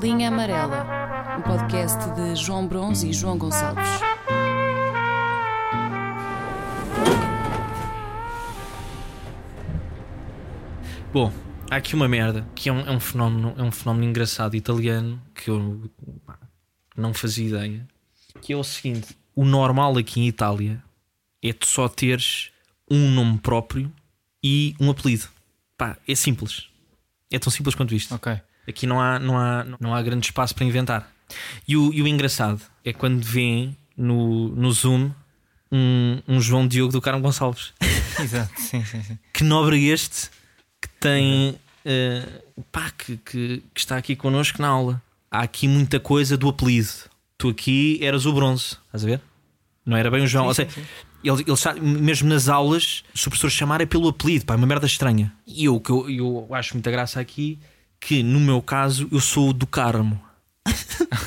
Linha Amarela, um podcast de João Bronze e João Gonçalves. Bom, há aqui uma merda que é um, é um fenómeno, é um fenómeno engraçado italiano que eu não fazia ideia. Que é o seguinte: o normal aqui em Itália é tu só teres um nome próprio e um apelido. Pá, é simples. É tão simples quanto isto. Ok. Aqui não há, não há, não há grande espaço para inventar. E o, e o engraçado é quando vêem no, no Zoom um, um João Diogo do Carmo Gonçalves. Exato, sim, sim, sim. Que nobre este que tem. eh, pá, que, que, que está aqui connosco na aula. Há aqui muita coisa do apelido. Tu aqui eras o bronze, estás a ver? Não era bem o João. Ou seja, ele, ele sa- mesmo nas aulas, se o professor chamar é pelo apelido, pá, é uma merda estranha. E eu, que eu, eu acho muita graça aqui, que no meu caso eu sou o do Carmo.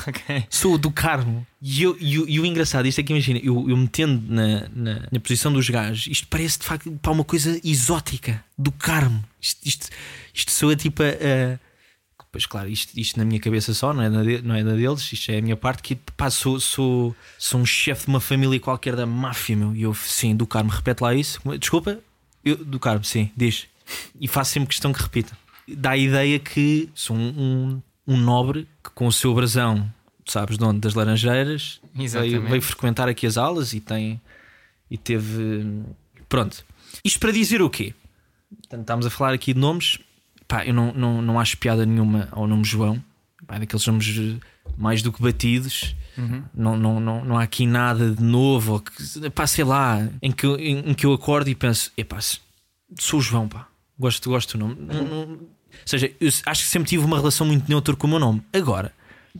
Ok. Sou o do Carmo. E, eu- e o- e o engraçado, isto é que imagina, eu, eu metendo na, na, na posição dos gajos, isto parece de facto pá, uma coisa exótica do Carmo. Isto, isto, isto soa tipo a. a- Pois claro, isto, isto na minha cabeça só, não é, na não é da deles, isto é a minha parte. Que pá, sou, sou, sou um chefe de uma família qualquer da máfia, meu. E eu, sim, do Carmo, repete lá isso. Desculpa, eu, do Carmo, sim, diz. E faço sempre questão que repita. Dá a ideia que sou um, um, um nobre que com o seu brasão, sabes de onde? Das Laranjeiras, veio, veio frequentar aqui as aulas e tem. E teve. Pronto. Isto para dizer o quê? Portanto, estamos a falar aqui de nomes. Pá, eu não, não, não acho piada nenhuma ao nome João. Pá, é daqueles nomes eh, mais do que batidos. Não, não, não, não há aqui nada de novo. Que, pá, sei lá, em que, eu- em, em que eu acordo e penso: epá, sou o João, pá. Gosto, gosto do nome. Não- não- ou seja, eu acho que sempre tive uma relação muito neutra com o meu nome. Agora,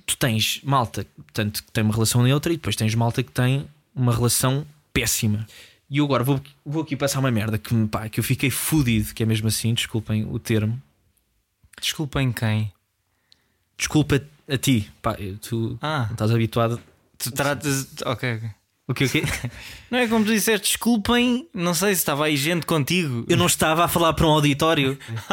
tu tens malta portanto, que tem uma relação neutra e depois tens malta que tem uma relação péssima. E eu agora vou, vou aqui passar uma merda que, pá, que eu fiquei fudido, que é mesmo assim, desculpem o termo. Desculpem quem? Desculpa a ti, pá, tu Ah, não estás habituado. tu tratas. Ok, ok. O que o quê? Não é como tu disseste, desculpem, não sei se estava aí gente contigo. Eu não estava a falar para um auditório.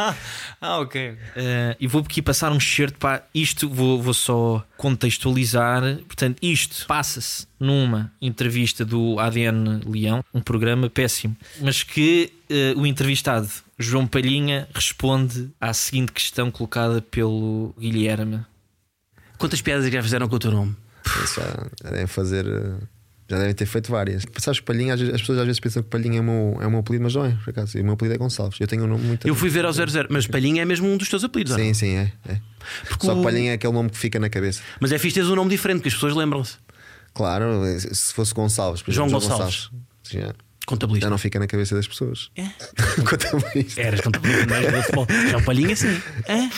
ah, ok. Eh, e vou aqui passar um certo para isto, vou, vou só contextualizar. Portanto, isto passa-se numa entrevista do ADN Leão, um programa péssimo, mas que eh, o entrevistado João Palhinha responde à seguinte questão colocada pelo Guilherme. Quantas piadas é que já fizeram com o teu nome? Devem fazer. eh, Já devem ter feito várias. Sabes que Palhinha, as pessoas às vezes pensam que Palhinha é o meu, é o meu apelido, mas não é, por acaso. O meu apelido é Gonçalves. Eu tenho um nome muito. Eu fui ver ao 00, mas Palhinha é mesmo um dos teus apelidos? Sim, sim, é. é. Porque Só o- que Palhinha é aquele nome que fica na cabeça. Mas é fixe teres um nome diferente, que as pessoas lembram-se. Claro, se fosse Gonçalves, por João exemplo, Gonçalves. já, Contabilista. já não fica na cabeça das pessoas. É? Contabilista. Eras contabilista, não és do futebol. Já o Palhinha, sim. É?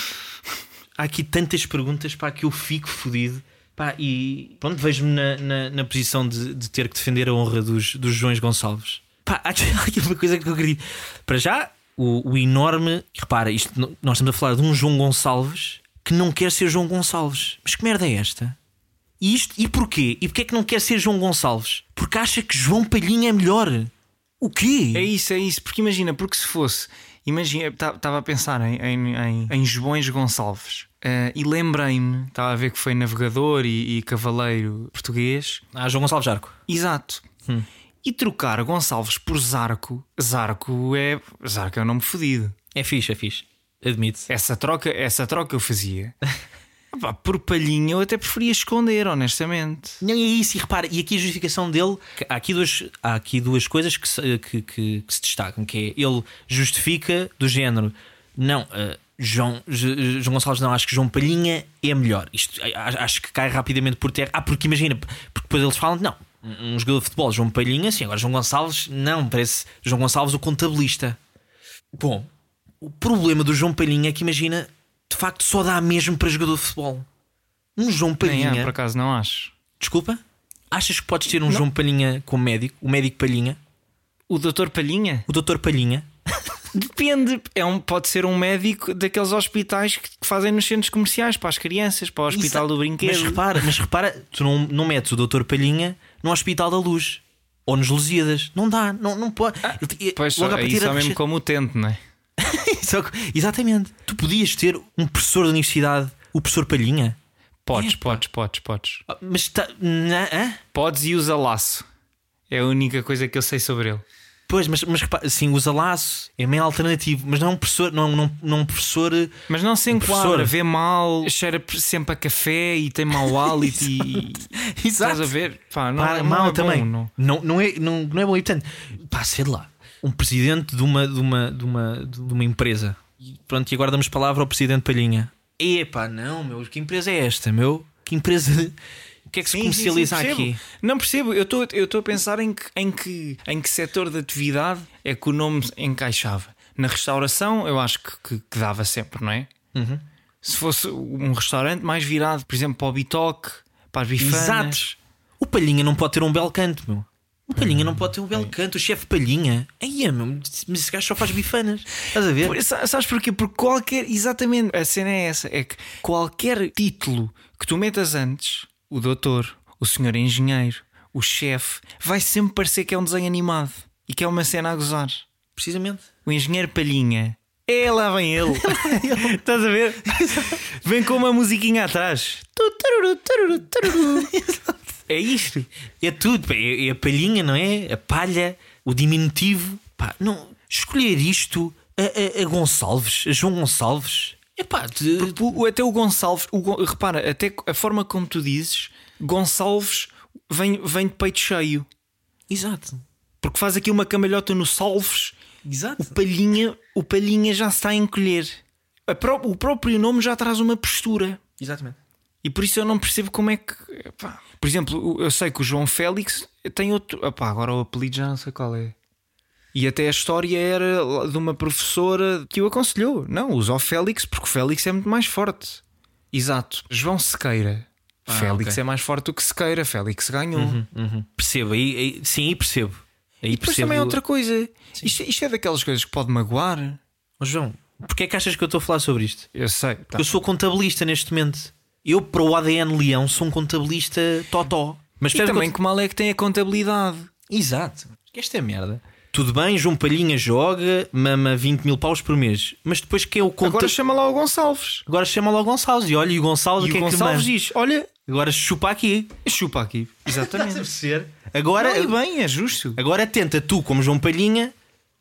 Há aqui tantas perguntas para que eu fico fodido. Pá, e pronto, vejo-me na, na, na posição de, de ter que defender a honra dos, dos Joões Gonçalves. Pá, há aqui, uma coisa que eu acredito. Para já, o, o enorme. Repara, isto, nós estamos a falar de um João Gonçalves que não quer ser João Gonçalves. Mas que merda é esta? E, isto, e porquê? E porquê é que não quer ser João Gonçalves? Porque acha que João Palhinha é melhor. O quê? É isso, é isso. Porque imagina, porque se fosse. Imagina, estava a pensar em, em, em, em Joões Gonçalves eh, e lembrei-me, estava a ver que foi navegador e, e cavaleiro português. Ah, João Gonçalves Jarco. Exato. E trocar Gonçalves por Zarco, Zarco é. Zarco é um nome fodido. É fixe, é fixe. Admito. Essa troca, essa troca eu fazia. Pá, por palhinha eu até preferia esconder, honestamente. Não, e é isso, e repara, e aqui a justificação dele, há aqui duas, há aqui duas coisas que se, que, que- que se destacam, que é ele justifica do género, não, eh, João, João Gonçalves não, acho que João Palhinha é melhor. Isto acho que cai rapidamente por terra. Ah, porque imagina, porque depois eles falam, não, um um jogador de futebol, João Palhinha, sim, agora João Gonçalves, não, parece João Gonçalves o contabilista. Bom, o problema do João Palhinha é que imagina, de facto, só dá mesmo para jogador de futebol. Um João Nem Palhinha. é, por acaso não acho. Desculpa? Achas que podes ter um João Palhinha como médico? O médico Palhinha? O doutor Palhinha? O doutor Palhinha? Depende. É um, pode ser um médico daqueles hospitais que que fazem nos centros comerciais para as crianças, para o hospital do brinquedo. Mas repara, mas repara, tu não, não metes o doutor Palhinha no Hospital da Luz ou nos Lusíadas. Não dá, não, não pode. Ele- Pois logo só, à aí partida só mesmo como utente, não é? Exatamente. Tu podias ter um professor da universidade, o professor Palhinha. Podes, Epá. podes, podes, podes. Ah, Mas está. na- hã? Podes e usa laço. É a única coisa que eu sei sobre ele. Pois, mas, mas repara, sim, usa laço, é meio alternativo, mas não é um professor, não, não, não um professor. Mas não se enquadra, vê mal, cheira sempre a café e tem mau hálito e. Estás a ver? Pá, não, Pá, não mal é bom, também. não. Não, não, é, não, não é bom. E portanto, pá, sei lá, um presidente de uma, de uma, de uma, de uma empresa. E pronto, e agora damos palavra ao presidente Palhinha. Epá, não, meu, que empresa é esta, meu? Que empresa. O que é que se Sim, sim, sim, comercializa aqui? Não percebo, eu estou eu estou a pensar em que, em, que, em que setor de atividade é que o nome encaixava. Na restauração, eu acho que, que- que dava sempre, não é? Uhum. Se fosse um restaurante mais virado, por exemplo, para o bitoque, para as bifanas. Exato. O Palhinha não pode ter um belo canto, meu. O Palhinha não pode ter um belo canto. O chefe Palhinha. Aí, meu, mas esse gajo só faz bifanas. Estás a ver? Por- sa- Sabes porquê? Porque qualquer. Exatamente, a cena é essa: é que qualquer título que tu metas antes, o doutor, o senhor engenheiro, o chefe, vai sempre parecer que é um desenho animado e que é uma cena a gozar. Precisamente. O engenheiro Palhinha. É, lá vem ele. Estás a ver? Vem com uma musiquinha atrás. É isto. É tudo, é, é a palhinha, não é? A palha, o diminutivo. Pá, não, escolher isto a, a- a Gonçalves, a João Gonçalves. É pá, de- até o Gonçalves, o Gon- repara, até a forma como tu dizes, Gonçalves vem, vem de peito cheio. exato. Porque faz aqui uma camalhota no Salves. Exato. O Palhinha, o Palhinha já se está a encolher. Pró- o próprio nome já traz uma postura. Exatamente. E por isso eu não percebo como é que. Por exemplo, eu sei que o João Félix tem outro. Epá, agora o apelido já não sei qual é. E até a história era de uma professora que o aconselhou. Não, usa o Félix porque o Félix é muito mais forte. Exato. João Sequeira. Félix ok. é mais forte do que Sequeira. Félix ganhou. Uhum. Percebo, aí, aí- sim, aí percebo. Aí E depois percebo. também é outra coisa. Isto, isto é daquelas coisas que pode magoar. João, porquê é que achas que eu estou a falar sobre isto? Eu sei. tá. Eu sou contabilista neste momento. Eu, para o ADN Leão, sou um contabilista totó. Mas E o que também eu- que mal é que tem a contabilidade. Exato. Esta é merda. Tudo bem, João Palhinha joga, mama 20 mil paus por mês. Mas depois quem é o conta... Agora chama lá o Gonçalves. Agora chama lá o Gonçalves e olha, e o Gonçalves E o que o é que Gonçalves manda? diz: Olha, Agora chupa aqui. chupa aqui. Exatamente. Agora, Não, e bem, é justo. agora tenta tu, como João Palhinha,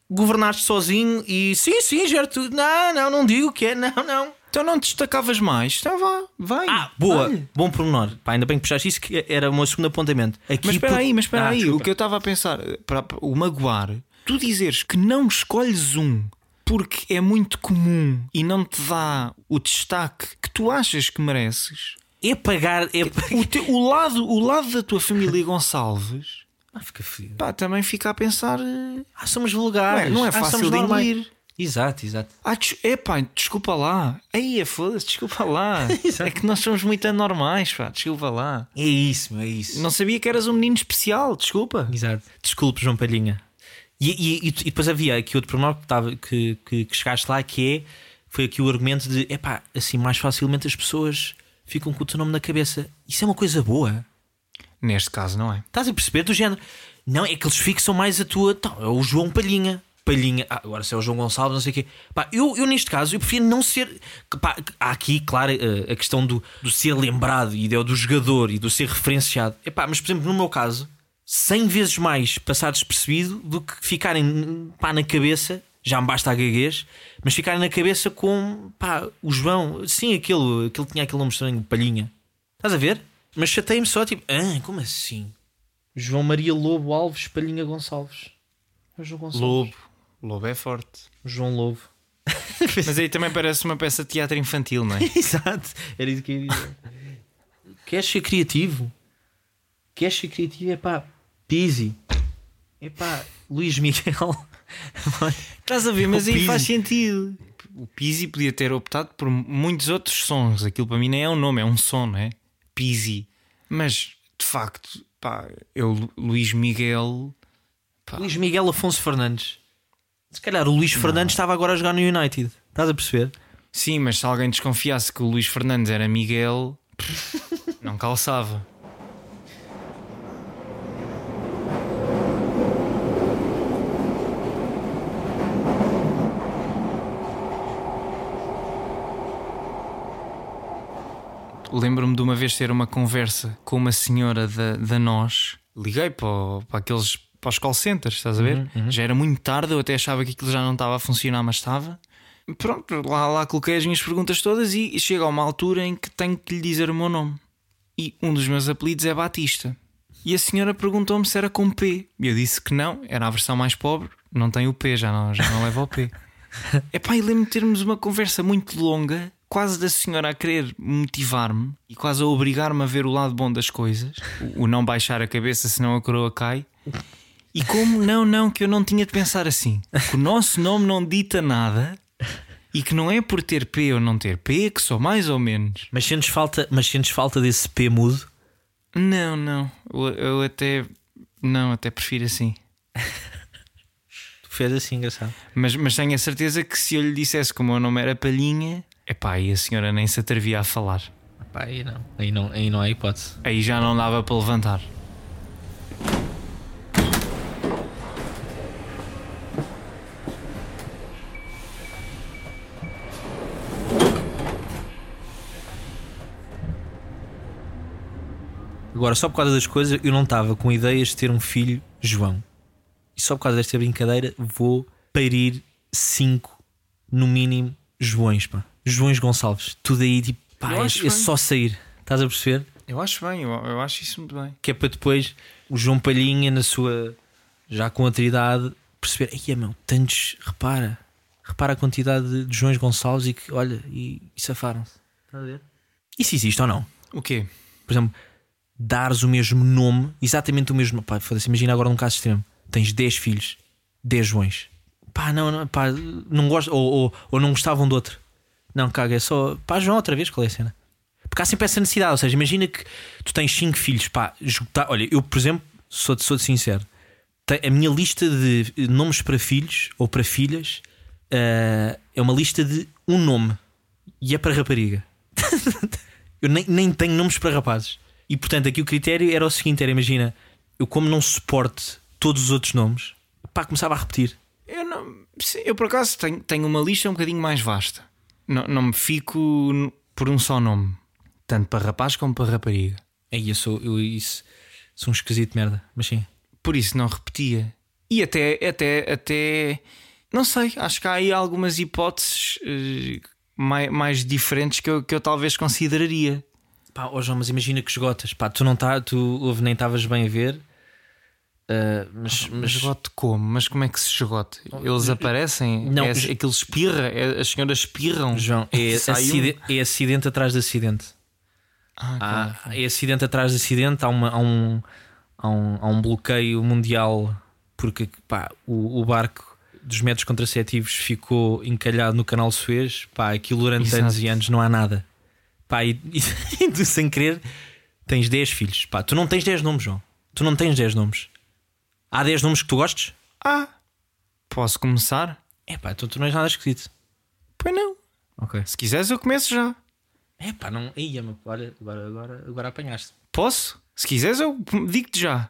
governar-te sozinho e sim, sim, gera tudo. Não, não, não digo o que é, não, não. Então não te destacavas mais. Então vá, vai. Ah, boa, vai. bom pormenor. Pá, ainda bem que puxaste isso, que era o meu segundo apontamento. Aqui Mas espera por- aí, mas espera Ah, aí. O desculpa. que eu estava a pensar, para, o magoar, tu dizeres que não escolhes um porque é muito comum e não te dá o destaque que tu achas que mereces. É pagar. É O, teu- o lado, o lado da tua família Gonçalves Ah, fica fedido. pá, também fica a pensar. eh, Ah, somos vulgares. Não é- não é Ah, fácil de normais. engolir. Exato, exato. Ah, des é pá, desculpa lá. Aí, foda-se, desculpa lá. É que nós somos muito anormais, pá, desculpa lá. É isso, é isso. Não sabia que eras um menino especial, desculpa. Exato. Desculpe, João Palhinha. E, e- e- depois havia aqui outro pormenor que, estava, que, que, que chegaste lá que é foi aqui o argumento de epá, assim mais facilmente as pessoas ficam com o teu nome na cabeça. Isso é uma coisa boa. Neste caso, não é? Estás a perceber do género? Não, é que eles fixam mais a tua. Então, é o João Palhinha. Palhinha, ah, agora se é o João Gonçalves, não sei o quê. Pá, eu, eu, neste caso, eu prefiro não ser. pá, há aqui, claro, eh, a questão do, do ser lembrado e do, do jogador e do ser referenciado. Epá, mas, por exemplo, no meu caso, 100 vezes mais passar despercebido do que ficarem pá, na cabeça. Já me basta a gaguez, mas ficarem na cabeça com pá, o João, sim, aquele, aquele que tinha aquele nome estranho, Palhinha. Estás a ver? Mas chatei-me só, tipo, ah, como assim? João Maria Lobo Alves Palhinha Gonçalves. João Gonçalves. Lobo. Lobo é forte. João Lobo. Mas aí também parece uma peça de teatro infantil, não é? Exato, era isso que eu ia dizer. Queres ser criativo? Queres ser criativo? É pá, Pizzi. É pá, Luís Miguel. Estás a ver, mas aí faz sentido. O Pizzi podia ter optado por muitos outros sons. Aquilo para mim nem é um nome, é um som, não é? Pizzi. Mas, de facto, pá, eu, Luís Miguel. Luís Miguel Afonso Fernandes. Se calhar o Luís Fernandes estava agora a jogar no United. Estás a perceber? Sim, mas se alguém desconfiasse que o Luís Fernandes era Miguel, não calçava. lembro-me de uma vez ter uma conversa com uma senhora da, da nós. Liguei para, para aqueles para os call centers, estás a ver? Já era muito tarde, eu até achava que aquilo já não estava a funcionar, mas estava. Pronto, lá, lá coloquei as minhas perguntas todas e chega a uma altura em que tenho que lhe dizer o meu nome. E um dos meus apelidos é Batista. E a senhora perguntou-me se era com P. E eu disse que não, era a versão mais pobre, não tem o P, já não, já não leva o P. Epá, e lembro-me de termos uma conversa muito longa, quase da senhora a querer motivar-me e quase a obrigar-me a ver o lado bom das coisas, o, o não baixar a cabeça senão a coroa cai. E como não, não, que eu não tinha de pensar assim, que o nosso nome não dita nada e que não é por ter P ou não ter P que sou mais ou menos. Mas sentes falta, mas sentes falta desse P mudo? Não, não, eu, eu até não, até prefiro assim. Tu fez assim, engraçado. Mas, mas tenho a certeza que se eu lhe dissesse que o meu nome era Palhinha, epá, e a senhora nem se atrevia a falar. Pá, aí não. Aí não, aí não há hipótese. Aí já não dava para levantar. Agora, só por causa das coisas, eu não estava com ideias de ter um filho João. E só por causa desta brincadeira, vou parir cinco, no mínimo, Joões, pá. Joões Gonçalves. Tudo aí, tipo, pá, é, é só sair. Estás a perceber? Eu acho bem, eu, eu acho isso muito bem. Que é para depois o João Palhinha, na sua. já com outra idade, perceber, ai meu, tantos. repara, repara a quantidade de, de Joões Gonçalves e que, olha, e, e safaram-se. Estás a ver? Isso existe ou não? O quê? por exemplo, dares o mesmo nome, exatamente o mesmo. Pá, foda-se, imagina agora num caso extremo: tens 10 filhos, 10 Joões. Pá, não, não, pá, não gosto, ou, ou, ou não gostavam do outro. Não, caga, é só. Pá, João, outra vez, qual é a cena? Porque há sempre essa necessidade. Ou seja, imagina que tu tens 5 filhos, pá, esgotar. Olha, eu, por exemplo, sou, sou sincero, a minha lista de nomes para filhos ou para filhas eh, é uma lista de um nome e é para rapariga. Eu nem, nem tenho nomes para rapazes. E portanto, aqui o critério era o seguinte: era, imagina, eu como não suporte todos os outros nomes, pá, começava a repetir. Eu, não, sim, eu por acaso tenho, tenho uma lista um bocadinho mais vasta. Não, não me fico por um só nome, tanto para rapaz como para rapariga. Aí eu sou, eu isso, sou um esquisito de merda, mas sim. Por isso não repetia. E até, até, até, não sei, acho que há aí algumas hipóteses eh, mai- mais, diferentes que eu, que eu talvez consideraria. Pá, ó João, mas imagina que esgotas, pá, tu não tá, tu nem estavas bem a ver, ah, mas, Mas esgote como? Mas como é que se esgote? Eles aparecem? Não, é, j- aquilo espirra? É- as senhoras espirram? João, é, acide- é acidente atrás de acidente. Ah, Há, é acidente atrás de acidente, há, uma, há, um, há, um, há um bloqueio mundial porque pá, o, o barco dos métodos contraceptivos ficou encalhado no canal Suez, pá, aquilo durante Exato. anos e anos não há nada. Pá, e, e, tu sem querer tens 10 filhos. Pá, tu não tens 10 nomes, João. Tu não tens 10 nomes. Há 10 nomes que tu gostes? Ah, posso começar? É pá, então tu não és nada esquisito. Pois não. Ok. Se quiseres, eu começo já. É pá, não. Ia, olha, agora, agora, agora apanhaste. Posso? Se quiseres, eu digo-te já.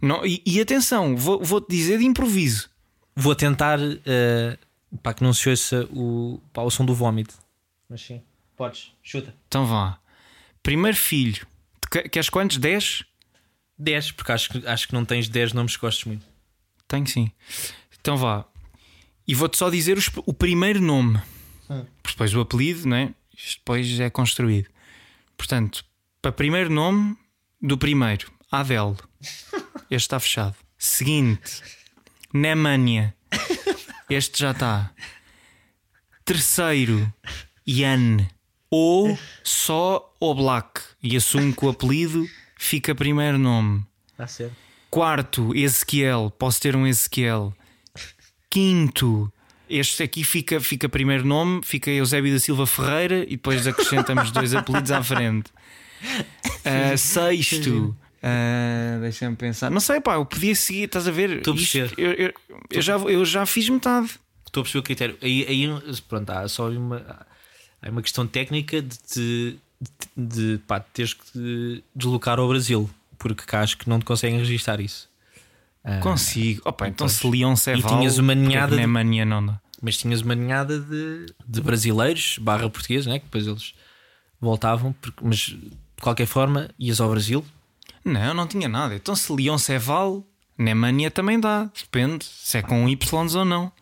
Não, e, e atenção, vou- vou-te dizer de improviso. Vou tentar eh, pá, que não se ouça o, pá, o som do vómito. Mas sim, podes, chuta. Então vá. Primeiro filho. Queres quantos? 10? 10, porque acho que, acho que não tens 10 nomes que gostes muito. Tenho sim. Então vá. E vou-te só dizer os- o primeiro nome. Porque depois o apelido, não é? Isto depois é construído. Portanto, para primeiro nome do primeiro, Adele. Este está fechado. Seguinte, Nemanja. Este já está. Terceiro, Ian. Ou só Oblak. E assumo que o apelido fica primeiro nome. Está certo. Quarto, Ezequiel. Posso ter um Ezequiel. Quinto, este aqui fica, fica primeiro nome, fica Eusébio da Silva Ferreira e depois acrescentamos dois apelidos à frente. Ah, sexto, ah, deixa-me pensar. Não sei, pá, eu podia seguir, estás a ver? Estou a perceber. eu, eu- eu já, eu já fiz metade. Estou a perceber o critério. Aí, aí pronto, há só uma, há uma questão técnica de, de, de, pá, teres que te deslocar ao Brasil, porque cá acho que não te conseguem registrar isso. Ah, Consigo. Opa, então pois. se Leon Ceval. tinhas uma porque é que ninhada de- Nemanja não dá. mas tinhas uma ninhada de, de brasileiros barra portugueses, né? que depois eles voltavam, porque- mas de qualquer forma ias ao Brasil. Não, não tinha nada. Então se Leonce é Val, Nemanja também dá. Depende se é com Y ou não.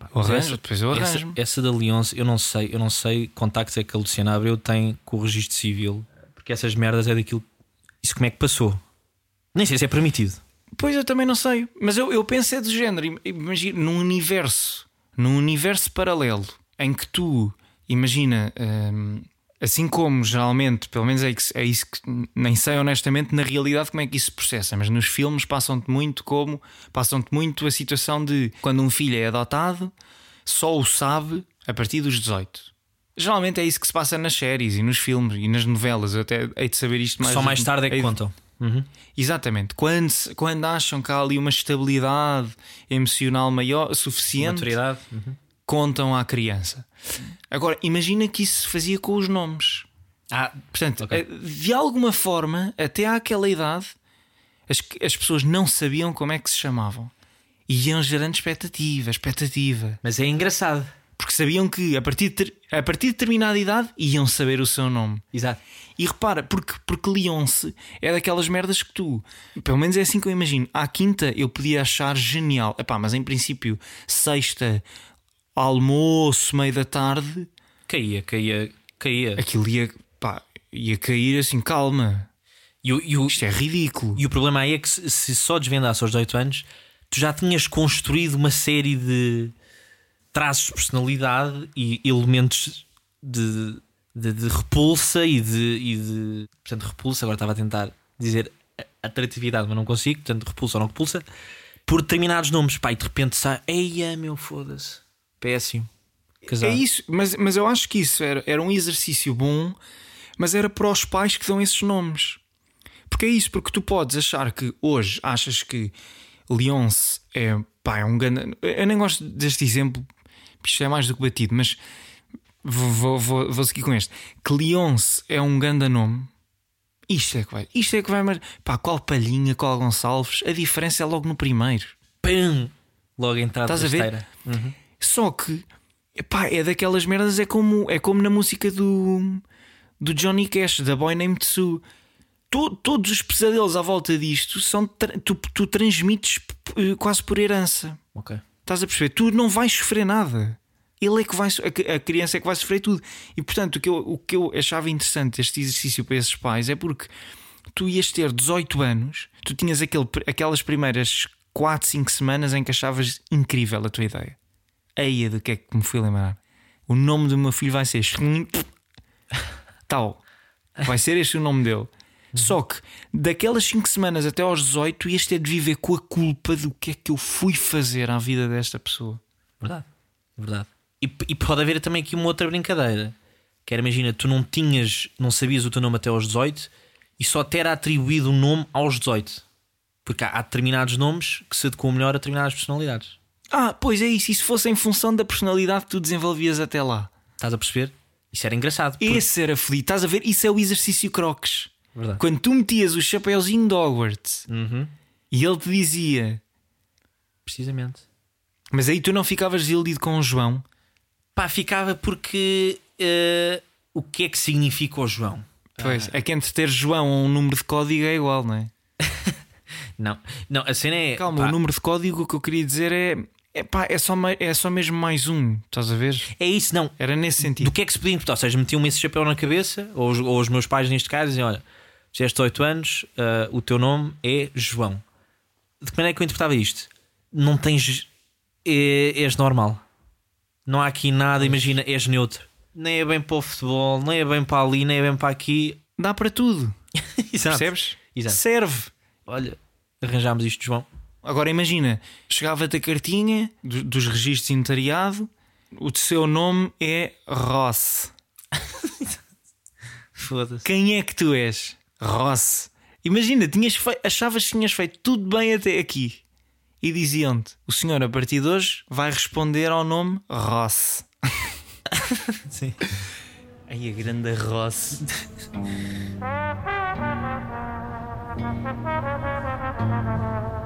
Arranjo, Essa- depois eu essa, arranjo. essa da Leonce, eu não sei, eu não sei contactos é que a Luciana Abreu tem com o registro civil, porque essas merdas é daquilo. Isso como é que passou? Nem sei se é permitido. Pois eu também não sei, mas eu, eu penso é do género. im- Imagina, num universo, num universo paralelo em que tu, imagina, hum, assim como geralmente, pelo menos é, é isso que nem sei honestamente na realidade como é que isso se processa, mas nos filmes passam-te muito como passam-te muito a situação de quando um filho é adotado, só o sabe a partir dos 18. Geralmente é isso que se passa nas séries e nos filmes e nas novelas. Eu até hei de saber isto mais Só mais tarde é que contam. Uhum. Exatamente. Quando, quando acham que há ali uma estabilidade emocional maior, suficiente, Maturidade. Uhum. Contam à criança. Agora, imagina que isso se fazia com os nomes. Ah, Portanto, Ok. eh, de alguma forma, até àquela idade, as, as pessoas não sabiam como é que se chamavam. E iam gerando expectativa, expectativa. mas é engraçado. Porque sabiam que a partir de, a partir de determinada idade iam saber o seu nome. Exato. E repara, porque, porque Leonce é daquelas merdas que tu, pelo menos é assim que eu imagino. À quinta eu podia achar genial, Epá, mas em princípio, sexta, almoço, meio da tarde, Caía, caía, caía. aquilo ia, pá, ia cair assim, calma. E o, e o- Isto é ridículo. e o problema aí é que se, se só desvendasse aos 18 anos, tu já tinhas construído uma série de traços de personalidade e elementos de, de, de repulsa e de, e de. Portanto, repulsa, agora estava a tentar dizer atratividade, mas não consigo, portanto, repulsa ou não repulsa, por determinados nomes. Pá, e de repente sai, eia meu, foda-se, péssimo. Casado. É isso, mas, mas eu acho que isso era, era um exercício bom, mas era para os pais que dão esses nomes. Porque é isso, porque tu podes achar que hoje achas que Leonce é, pá, é um grande. Eu nem gosto deste exemplo, isto é mais do que batido, mas vou, vou, vou, vou seguir com este. Que Leonce é um grande nome. Isto é que vai, isto é que vai, mas pá, qual Palhinha, qual Gonçalves, a diferença é logo no primeiro. Pum! Logo entrada Estás a ver? rasteira. Só que epá, é daquelas merdas, é como, é como na música do, do Johnny Cash, da Boy Named Sue. To- todos os pesadelos à volta disto são tu, tu transmites eh, quase por herança. Ok. Estás a perceber? Tu não vais sofrer nada. Ele é que vai, a criança é que vai sofrer tudo. E portanto, o que, eu, o que eu achava interessante este exercício para esses pais é porque tu ias ter 18 anos, tu tinhas aquele, aquelas primeiras 4, 5 semanas em que achavas incrível a tua ideia. Aí do que é que me fui lembrar. O nome do meu filho vai ser tal. Vai ser este o nome dele. Só que daquelas 5 semanas até aos 18, tu ias ter de viver com a culpa do que é que eu fui fazer à vida desta pessoa. Verdade, verdade. E, e pode haver também aqui uma outra brincadeira. Que era, imagina, tu não tinhas, não sabias o teu nome até aos 18 e só te era atribuído um nome aos 18. Porque há, há determinados nomes que se adequam melhor a determinadas personalidades. Ah, pois é isso. E se fosse em função da personalidade que tu desenvolvias até lá? Estás a perceber? Isso era engraçado. porque- Esse era feliz. Estás a ver? Isso é o exercício Crocs. Verdade. Quando tu metias o chapéuzinho de Hogwarts Uhum, e ele te dizia, precisamente. mas aí tu não ficavas desiludido com o João. Pá, ficava porque eh, o que é que significa o João? Pois, é que entre ter João ou um número de código é igual, não é? Não, não, a cena é. Calma, pá, o número de código o que eu queria dizer é. É, pá, é, só, é só mesmo mais um, estás a ver? É isso, não. Era nesse do sentido. que é que se podia interpretar? Ou seja, metiam-me esse chapéu na cabeça, ou os, ou os meus pais, neste caso, diziam: Olha, fizeste 8 anos, ah, o teu nome é João. De que maneira é que eu interpretava isto? Não tens. É, és normal. Não há aqui nada, imagina, és neutro. Nem é bem para o futebol, nem é bem para ali, nem é bem para aqui. Dá para tudo, Exato. percebes? Exato. Serve. Olha, arranjámos isto, João. Agora imagina, chegava-te a cartinha do- dos registros de notariado, o seu nome é Ross. Foda-se. Quem é que tu és? Ross. Imagina, tinhas fei- achavas que tinhas feito tudo bem até aqui. E diziam-te: o senhor a partir de hoje vai responder ao nome Ross. Sim. Aí a grande Ross.